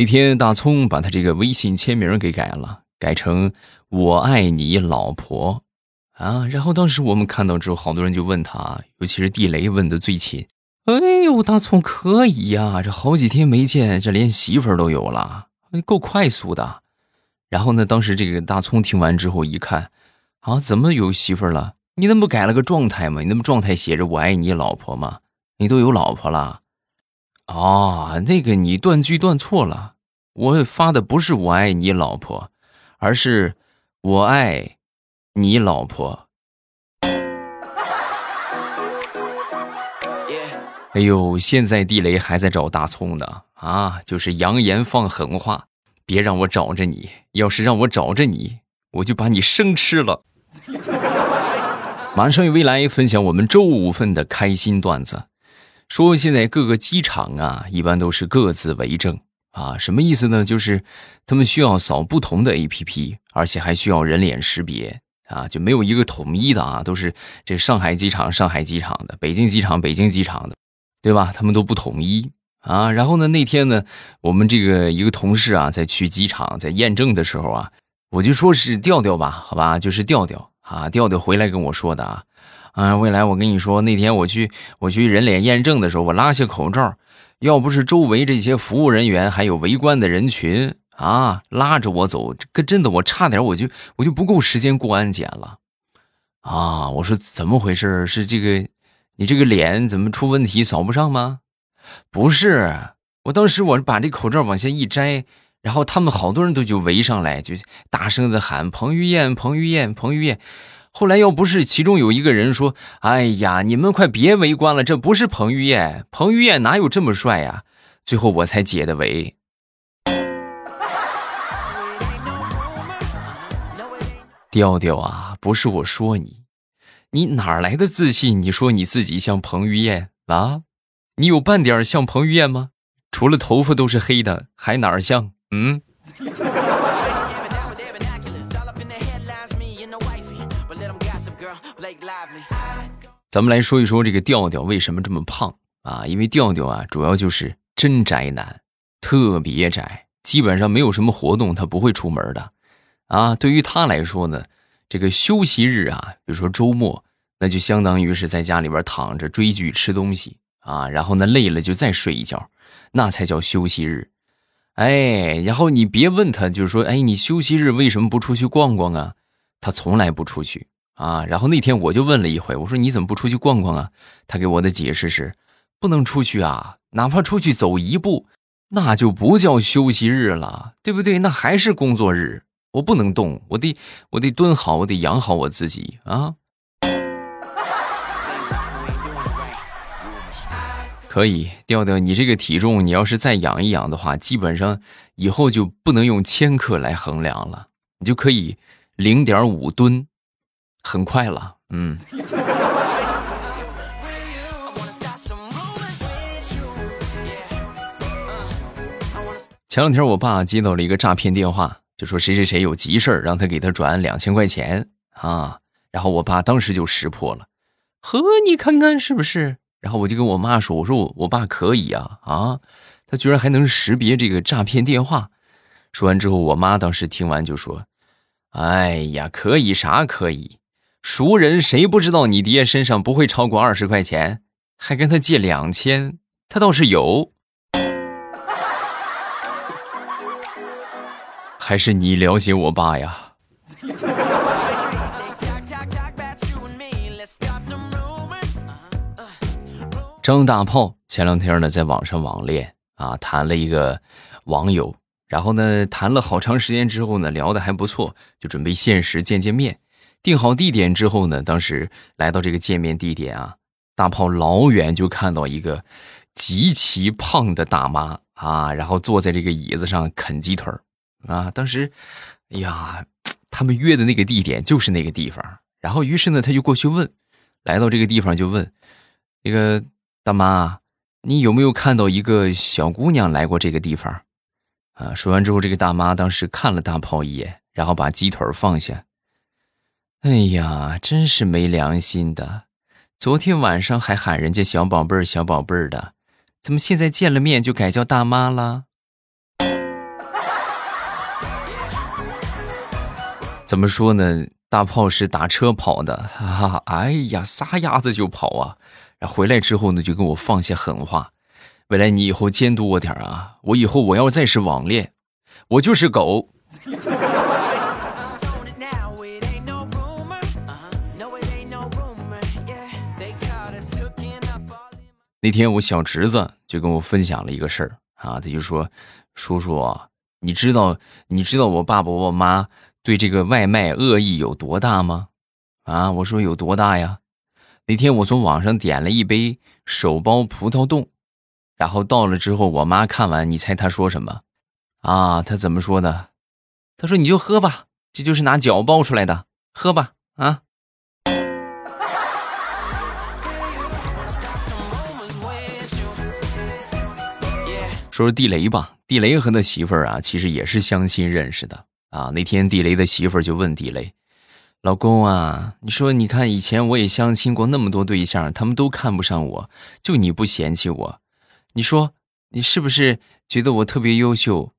那天大葱把他这个微信签名给改了，改成“我爱你老婆”，啊，然后当时我们看到之后，好多人就问他，尤其是地雷问的最勤：“哎呦，大葱可以呀，这好几天没见，这连媳妇儿都有了，够快速的。”然后呢，当时这个大葱听完之后一看，啊，怎么有媳妇儿了？你那不改了个状态吗？你那不状态写着“我爱你老婆”吗？你都有老婆了？哦，那个你断句断错了，我发的不是“我爱你老婆”，而是“我爱你老婆”。哎呦，现在地雷还在找大葱呢啊！就是扬言放狠话，别让我找着你，要是让我找着你，我就把你生吃了。马上与未来分享我们周五份的开心段子，说现在各个机场啊，一般都是各自为政啊，什么意思呢？就是他们需要扫不同的 APP，而且还需要人脸识别啊，就没有一个统一的啊，都是这上海机场上海机场的，北京机场北京机场的，对吧？他们都不统一啊。然后呢，那天呢，我们这个一个同事啊，在去机场在验证的时候啊，我就说是调调吧，好吧，就是调调。啊，调调回来跟我说的啊，啊，未来我跟你说，那天我去我去人脸验证的时候，我拉下口罩，要不是周围这些服务人员还有围观的人群啊，拉着我走，这真的我差点我就我就不够时间过安检了，啊，我说怎么回事？是这个你这个脸怎么出问题扫不上吗？不是，我当时我把这口罩往下一摘。然后他们好多人都就围上来，就大声的喊彭于晏，彭于晏，彭于晏。后来要不是其中有一个人说：“哎呀，你们快别围观了，这不是彭于晏，彭于晏哪有这么帅呀？”最后我才解的围。调调啊，不是我说你，你哪来的自信？你说你自己像彭于晏啊？你有半点像彭于晏吗？除了头发都是黑的，还哪儿像？嗯，咱们来说一说这个调调为什么这么胖啊？因为调调啊，主要就是真宅男，特别宅，基本上没有什么活动他不会出门的啊。对于他来说呢，这个休息日啊，比如说周末，那就相当于是在家里边躺着追剧、吃东西啊，然后呢累了就再睡一觉，那才叫休息日。哎，然后你别问他，就是说，哎，你休息日为什么不出去逛逛啊？他从来不出去啊。然后那天我就问了一回，我说你怎么不出去逛逛啊？他给我的解释是，不能出去啊，哪怕出去走一步，那就不叫休息日了，对不对？那还是工作日，我不能动，我得我得蹲好，我得养好我自己啊。可以调调，你这个体重，你要是再养一养的话，基本上以后就不能用千克来衡量了，你就可以零点五吨，很快了。嗯。前两天我爸接到了一个诈骗电话，就说谁谁谁有急事让他给他转两千块钱啊，然后我爸当时就识破了，呵，你看看是不是？然后我就跟我妈说：“我说我我爸可以啊啊，他居然还能识别这个诈骗电话。”说完之后，我妈当时听完就说：“哎呀，可以啥可以？熟人谁不知道你爹身上不会超过二十块钱？还跟他借两千，他倒是有。还是你了解我爸呀？”张大炮前两天呢，在网上网恋啊，谈了一个网友，然后呢，谈了好长时间之后呢，聊的还不错，就准备现实见见面。定好地点之后呢，当时来到这个见面地点啊，大炮老远就看到一个极其胖的大妈啊，然后坐在这个椅子上啃鸡腿啊。当时，哎呀，他们约的那个地点就是那个地方。然后，于是呢，他就过去问，来到这个地方就问那个。大妈，你有没有看到一个小姑娘来过这个地方？啊，说完之后，这个大妈当时看了大炮一眼，然后把鸡腿放下。哎呀，真是没良心的！昨天晚上还喊人家小宝贝儿、小宝贝儿的，怎么现在见了面就改叫大妈啦？怎么说呢？大炮是打车跑的，哈、啊、哈！哎呀，撒丫子就跑啊！回来之后呢，就跟我放下狠话：“未来你以后监督我点啊！我以后我要再是网恋，我就是狗。”那天我小侄子就跟我分享了一个事儿啊，他就说：“叔叔，你知道你知道我爸爸我妈对这个外卖恶意有多大吗？”啊，我说有多大呀？那天我从网上点了一杯手包葡萄冻，然后到了之后，我妈看完，你猜她说什么？啊，她怎么说的？她说：“你就喝吧，这就是拿脚包出来的，喝吧，啊。”说说地雷吧，地雷和他媳妇儿啊，其实也是相亲认识的啊。那天地雷的媳妇儿就问地雷：“老公啊，你说你看以前我也相亲过那么多对象，他们都看不上我，就你不嫌弃我，你说你是不是觉得我特别优秀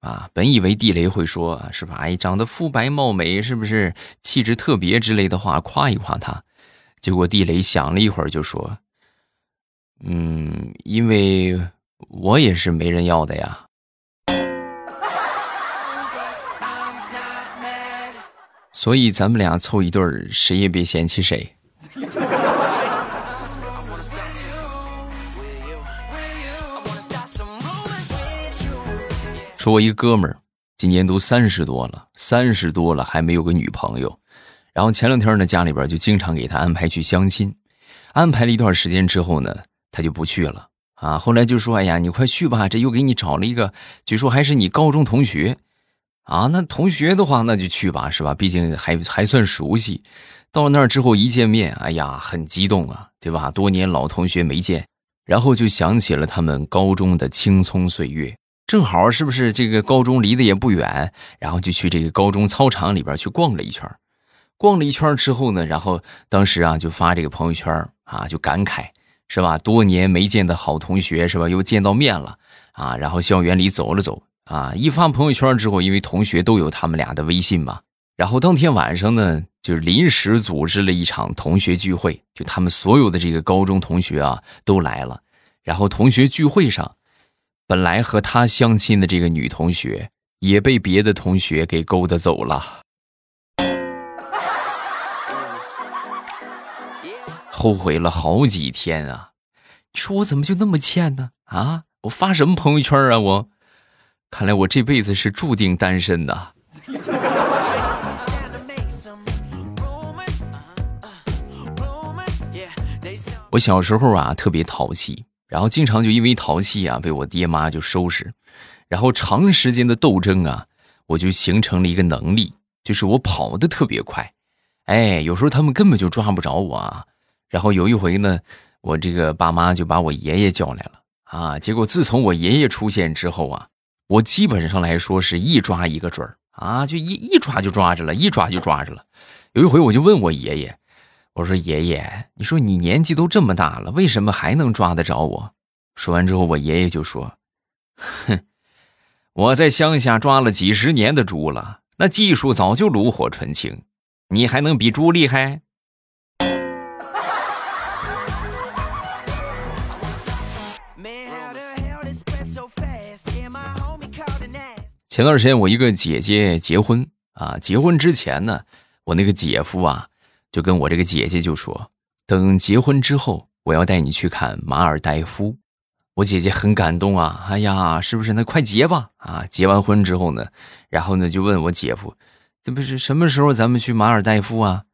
啊？”本以为地雷会说是吧？哎，长得肤白貌美，是不是气质特别之类的话夸一夸他？结果地雷想了一会儿就说：“嗯，因为。”我也是没人要的呀，所以咱们俩凑一对儿，谁也别嫌弃谁。说我一哥们儿，今年都三十多了，三十多了还没有个女朋友，然后前两天呢，家里边就经常给他安排去相亲，安排了一段时间之后呢，他就不去了。啊，后来就说：“哎呀，你快去吧，这又给你找了一个，据说还是你高中同学，啊，那同学的话那就去吧，是吧？毕竟还还算熟悉。到了那儿之后一见面，哎呀，很激动啊，对吧？多年老同学没见，然后就想起了他们高中的青葱岁月，正好是不是这个高中离得也不远，然后就去这个高中操场里边去逛了一圈，逛了一圈之后呢，然后当时啊就发这个朋友圈啊，就感慨。”是吧？多年没见的好同学，是吧？又见到面了啊！然后校园里走了走啊！一发朋友圈之后，因为同学都有他们俩的微信嘛，然后当天晚上呢，就是临时组织了一场同学聚会，就他们所有的这个高中同学啊都来了。然后同学聚会上，本来和他相亲的这个女同学也被别的同学给勾搭走了。后悔了好几天啊！你说我怎么就那么欠呢？啊，我发什么朋友圈啊？我看来我这辈子是注定单身的。我小时候啊特别淘气，然后经常就因为淘气啊被我爹妈就收拾，然后长时间的斗争啊，我就形成了一个能力，就是我跑得特别快。哎，有时候他们根本就抓不着我啊。然后有一回呢，我这个爸妈就把我爷爷叫来了啊。结果自从我爷爷出现之后啊，我基本上来说是一抓一个准儿啊，就一一抓就抓着了，一抓就抓着了。有一回我就问我爷爷，我说爷爷，你说你年纪都这么大了，为什么还能抓得着我？说完之后，我爷爷就说：“哼，我在乡下抓了几十年的猪了，那技术早就炉火纯青，你还能比猪厉害？”前段时间我一个姐姐结婚啊，结婚之前呢，我那个姐夫啊就跟我这个姐姐就说，等结婚之后，我要带你去看马尔代夫。我姐姐很感动啊，哎呀，是不是？那快结吧啊！结完婚之后呢，然后呢就问我姐夫，这不是什么时候咱们去马尔代夫啊？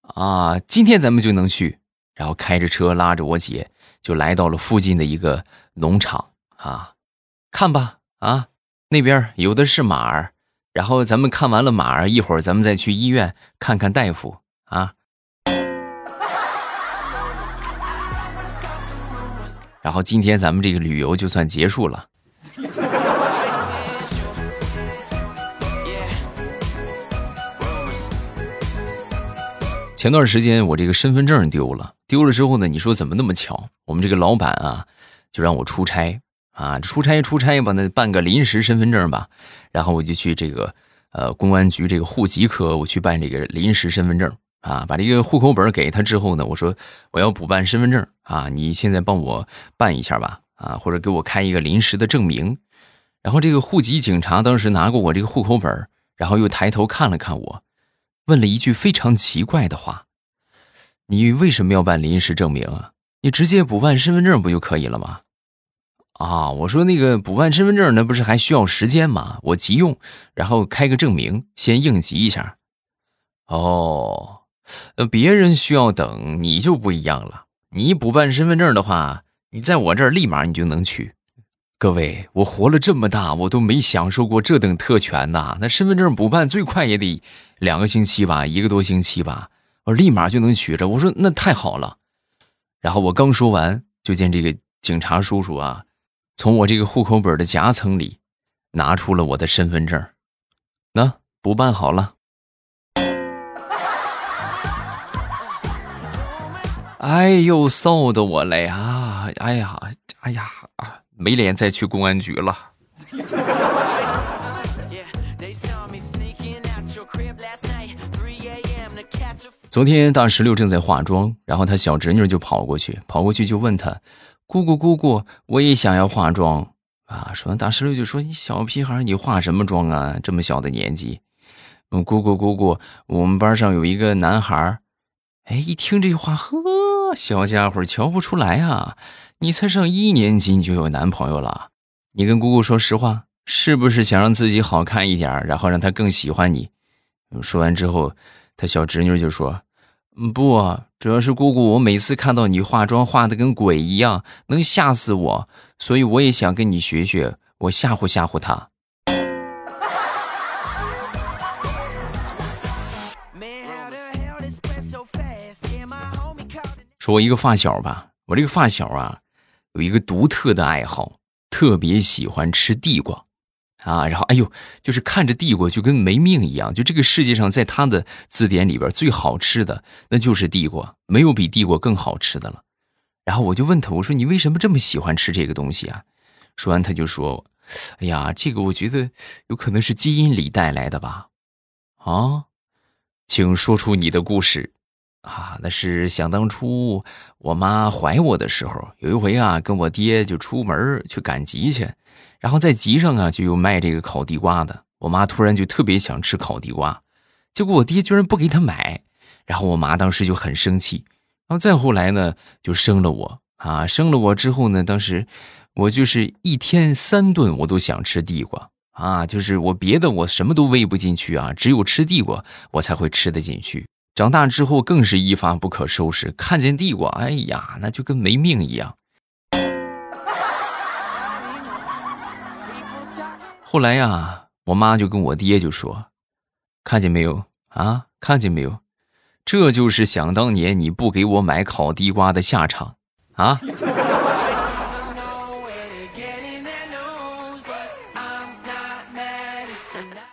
啊，今天咱们就能去。然后开着车拉着我姐就来到了附近的一个农场啊，看吧啊。那边有的是马儿，然后咱们看完了马儿，一会儿咱们再去医院看看大夫啊。然后今天咱们这个旅游就算结束了。前段时间我这个身份证丢了，丢了之后呢，你说怎么那么巧？我们这个老板啊，就让我出差。啊，出差出差吧，那办个临时身份证吧，然后我就去这个呃，公安局这个户籍科，我去办这个临时身份证啊，把这个户口本给他之后呢，我说我要补办身份证啊，你现在帮我办一下吧，啊，或者给我开一个临时的证明。然后这个户籍警察当时拿过我这个户口本，然后又抬头看了看我，问了一句非常奇怪的话：“你为什么要办临时证明啊？你直接补办身份证不就可以了吗？”啊，我说那个补办身份证，那不是还需要时间吗？我急用，然后开个证明，先应急一下。哦，呃，别人需要等，你就不一样了。你补办身份证的话，你在我这儿立马你就能取。各位，我活了这么大，我都没享受过这等特权呐！那身份证补办最快也得两个星期吧，一个多星期吧，我立马就能取着。我说那太好了。然后我刚说完，就见这个警察叔叔啊。从我这个户口本的夹层里拿出了我的身份证，那补办好了。哎呦，臊的我了呀！哎呀，哎呀，没脸再去公安局了。昨天大石榴正在化妆，然后他小侄女就跑过去，跑过去就问他。姑姑，姑姑，我也想要化妆啊！说完，大石榴就说：“你小屁孩，你化什么妆啊？这么小的年纪。”嗯，姑姑，姑姑，我们班上有一个男孩哎，一听这话，呵，小家伙瞧不出来啊！你才上一年级，你就有男朋友了？你跟姑姑说实话，是不是想让自己好看一点，然后让他更喜欢你？说完之后，他小侄女就说。不，主要是姑姑，我每次看到你化妆化的跟鬼一样，能吓死我，所以我也想跟你学学，我吓唬吓唬他。说我一个发小吧，我这个发小啊，有一个独特的爱好，特别喜欢吃地瓜。啊，然后哎呦，就是看着地瓜就跟没命一样。就这个世界上，在他的字典里边最好吃的那就是地瓜，没有比地瓜更好吃的了。然后我就问他，我说你为什么这么喜欢吃这个东西啊？说完他就说，哎呀，这个我觉得有可能是基因里带来的吧。啊，请说出你的故事。啊，那是想当初我妈怀我的时候，有一回啊，跟我爹就出门去赶集去。然后在集上啊，就有卖这个烤地瓜的。我妈突然就特别想吃烤地瓜，结果我爹居然不给她买。然后我妈当时就很生气。然后再后来呢，就生了我啊，生了我之后呢，当时我就是一天三顿我都想吃地瓜啊，就是我别的我什么都喂不进去啊，只有吃地瓜我才会吃得进去。长大之后更是一发不可收拾，看见地瓜，哎呀，那就跟没命一样。后来呀，我妈就跟我爹就说：“看见没有啊？看见没有？这就是想当年你不给我买烤地瓜的下场啊！”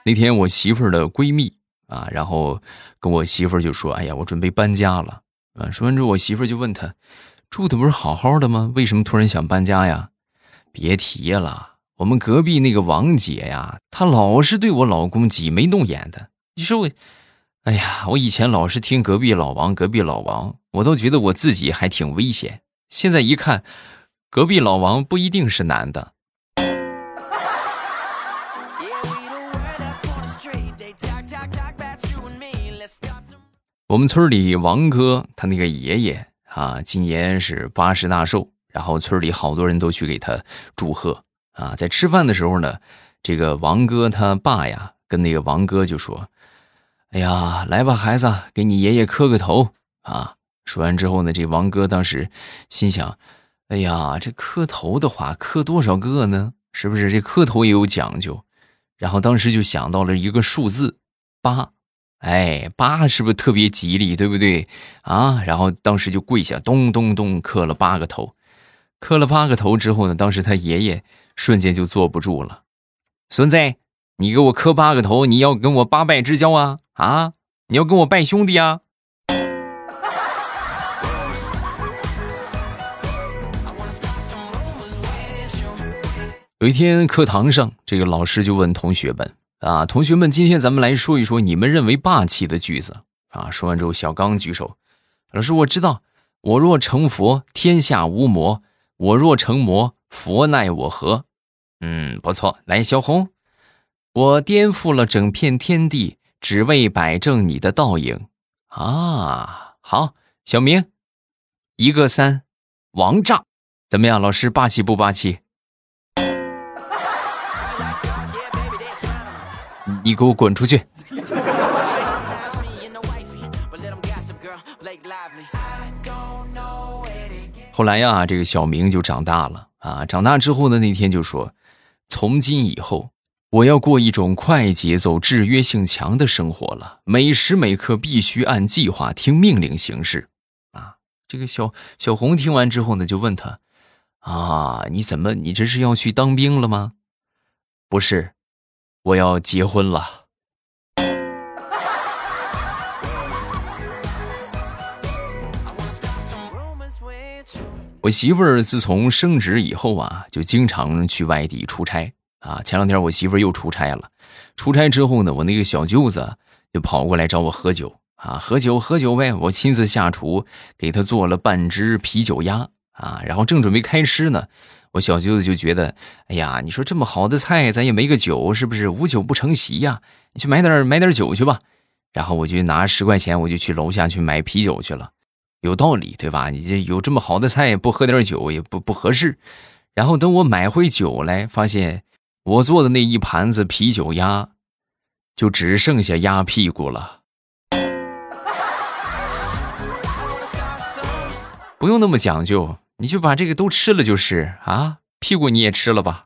那天我媳妇儿的闺蜜啊，然后跟我媳妇就说：“哎呀，我准备搬家了。”啊，说完之后，我媳妇就问他：“住的不是好好的吗？为什么突然想搬家呀？”别提了。我们隔壁那个王姐呀，她老是对我老公挤眉弄眼的。你说我，哎呀，我以前老是听隔壁老王，隔壁老王，我都觉得我自己还挺危险。现在一看，隔壁老王不一定是男的。我们村里王哥他那个爷爷啊，今年是八十大寿，然后村里好多人都去给他祝贺。啊，在吃饭的时候呢，这个王哥他爸呀，跟那个王哥就说：“哎呀，来吧，孩子，给你爷爷磕个头啊！”说完之后呢，这王哥当时心想：“哎呀，这磕头的话，磕多少个呢？是不是？这磕头也有讲究。”然后当时就想到了一个数字八，哎，八是不是特别吉利，对不对啊？然后当时就跪下，咚咚咚磕了八个头。磕了八个头之后呢，当时他爷爷。瞬间就坐不住了，孙子，你给我磕八个头，你要跟我八拜之交啊啊！你要跟我拜兄弟啊！有一天课堂上，这个老师就问同学们啊，同学们，今天咱们来说一说你们认为霸气的句子啊。说完之后，小刚举手，老师，我知道，我若成佛，天下无魔；我若成魔，佛奈我何？嗯，不错。来，小红，我颠覆了整片天地，只为摆正你的倒影。啊，好，小明，一个三，王炸，怎么样？老师霸气不霸气？你给我滚出去！后来呀，这个小明就长大了啊。长大之后呢，那天就说：“从今以后，我要过一种快节奏、制约性强的生活了，每时每刻必须按计划、听命令行事。”啊，这个小小红听完之后呢，就问他：“啊，你怎么，你这是要去当兵了吗？”不是。我要结婚了。我媳妇儿自从升职以后啊，就经常去外地出差啊。前两天我媳妇儿又出差了，出差之后呢，我那个小舅子就跑过来找我喝酒啊，喝酒喝酒呗。我亲自下厨给他做了半只啤酒鸭啊，然后正准备开吃呢。我小舅子就觉得，哎呀，你说这么好的菜，咱也没个酒，是不是？无酒不成席呀，你去买点买点酒去吧。然后我就拿十块钱，我就去楼下去买啤酒去了。有道理，对吧？你这有这么好的菜，不喝点酒也不不合适。然后等我买回酒来，发现我做的那一盘子啤酒鸭，就只剩下鸭屁股了。不用那么讲究。你就把这个都吃了就是啊，屁股你也吃了吧。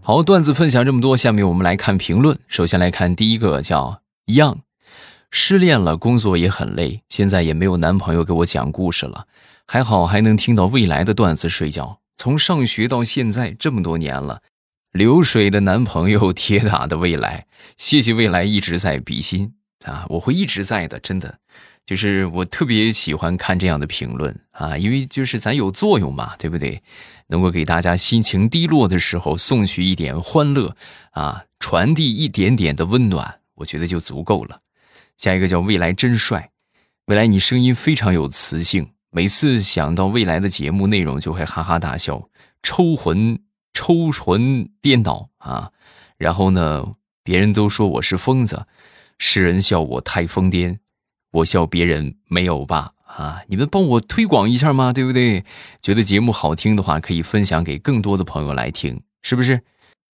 好，段子分享这么多，下面我们来看评论。首先来看第一个，叫 Young，失恋了，工作也很累，现在也没有男朋友给我讲故事了，还好还能听到未来的段子睡觉。从上学到现在这么多年了，流水的男朋友，铁打的未来，谢谢未来一直在比心。啊，我会一直在的，真的，就是我特别喜欢看这样的评论啊，因为就是咱有作用嘛，对不对？能够给大家心情低落的时候送去一点欢乐啊，传递一点点的温暖，我觉得就足够了。下一个叫未来真帅，未来你声音非常有磁性，每次想到未来的节目内容就会哈哈大笑，抽魂抽魂颠倒啊，然后呢，别人都说我是疯子。世人笑我太疯癫，我笑别人没有吧？啊，你们帮我推广一下吗？对不对？觉得节目好听的话，可以分享给更多的朋友来听，是不是？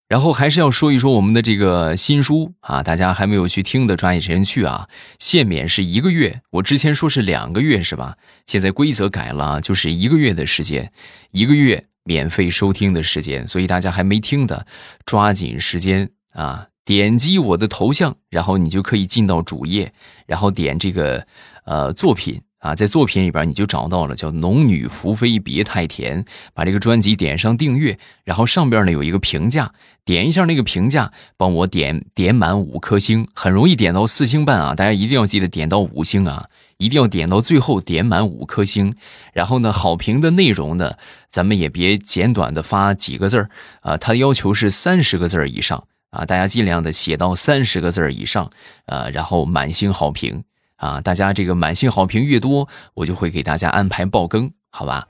然后还是要说一说我们的这个新书啊，大家还没有去听的，抓紧时间去啊！限免是一个月，我之前说是两个月，是吧？现在规则改了，就是一个月的时间，一个月免费收听的时间，所以大家还没听的，抓紧时间啊！点击我的头像，然后你就可以进到主页，然后点这个呃作品啊，在作品里边你就找到了叫《农女福妃别太甜》，把这个专辑点上订阅，然后上边呢有一个评价，点一下那个评价，帮我点点满五颗星，很容易点到四星半啊，大家一定要记得点到五星啊，一定要点到最后点满五颗星，然后呢好评的内容呢，咱们也别简短的发几个字儿啊，他要求是三十个字以上。啊，大家尽量的写到三十个字以上，呃，然后满星好评啊，大家这个满星好评越多，我就会给大家安排爆更，好吧？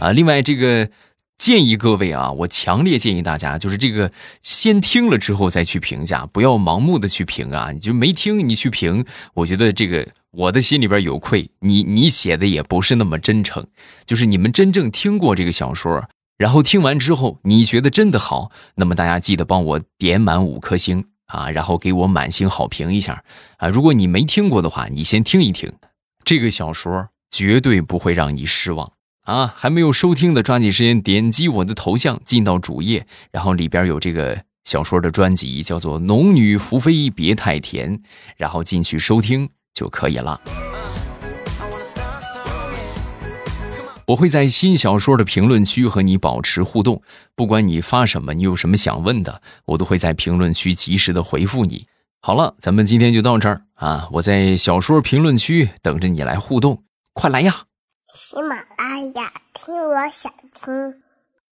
啊，另外这个建议各位啊，我强烈建议大家，就是这个先听了之后再去评价，不要盲目的去评啊，你就没听你去评，我觉得这个我的心里边有愧，你你写的也不是那么真诚，就是你们真正听过这个小说。然后听完之后，你觉得真的好，那么大家记得帮我点满五颗星啊，然后给我满星好评一下啊。如果你没听过的话，你先听一听，这个小说绝对不会让你失望啊。还没有收听的，抓紧时间点击我的头像进到主页，然后里边有这个小说的专辑，叫做《农女福妃别太甜》，然后进去收听就可以了。我会在新小说的评论区和你保持互动，不管你发什么，你有什么想问的，我都会在评论区及时的回复你。好了，咱们今天就到这儿啊！我在小说评论区等着你来互动，快来呀！喜马拉雅，听我想听。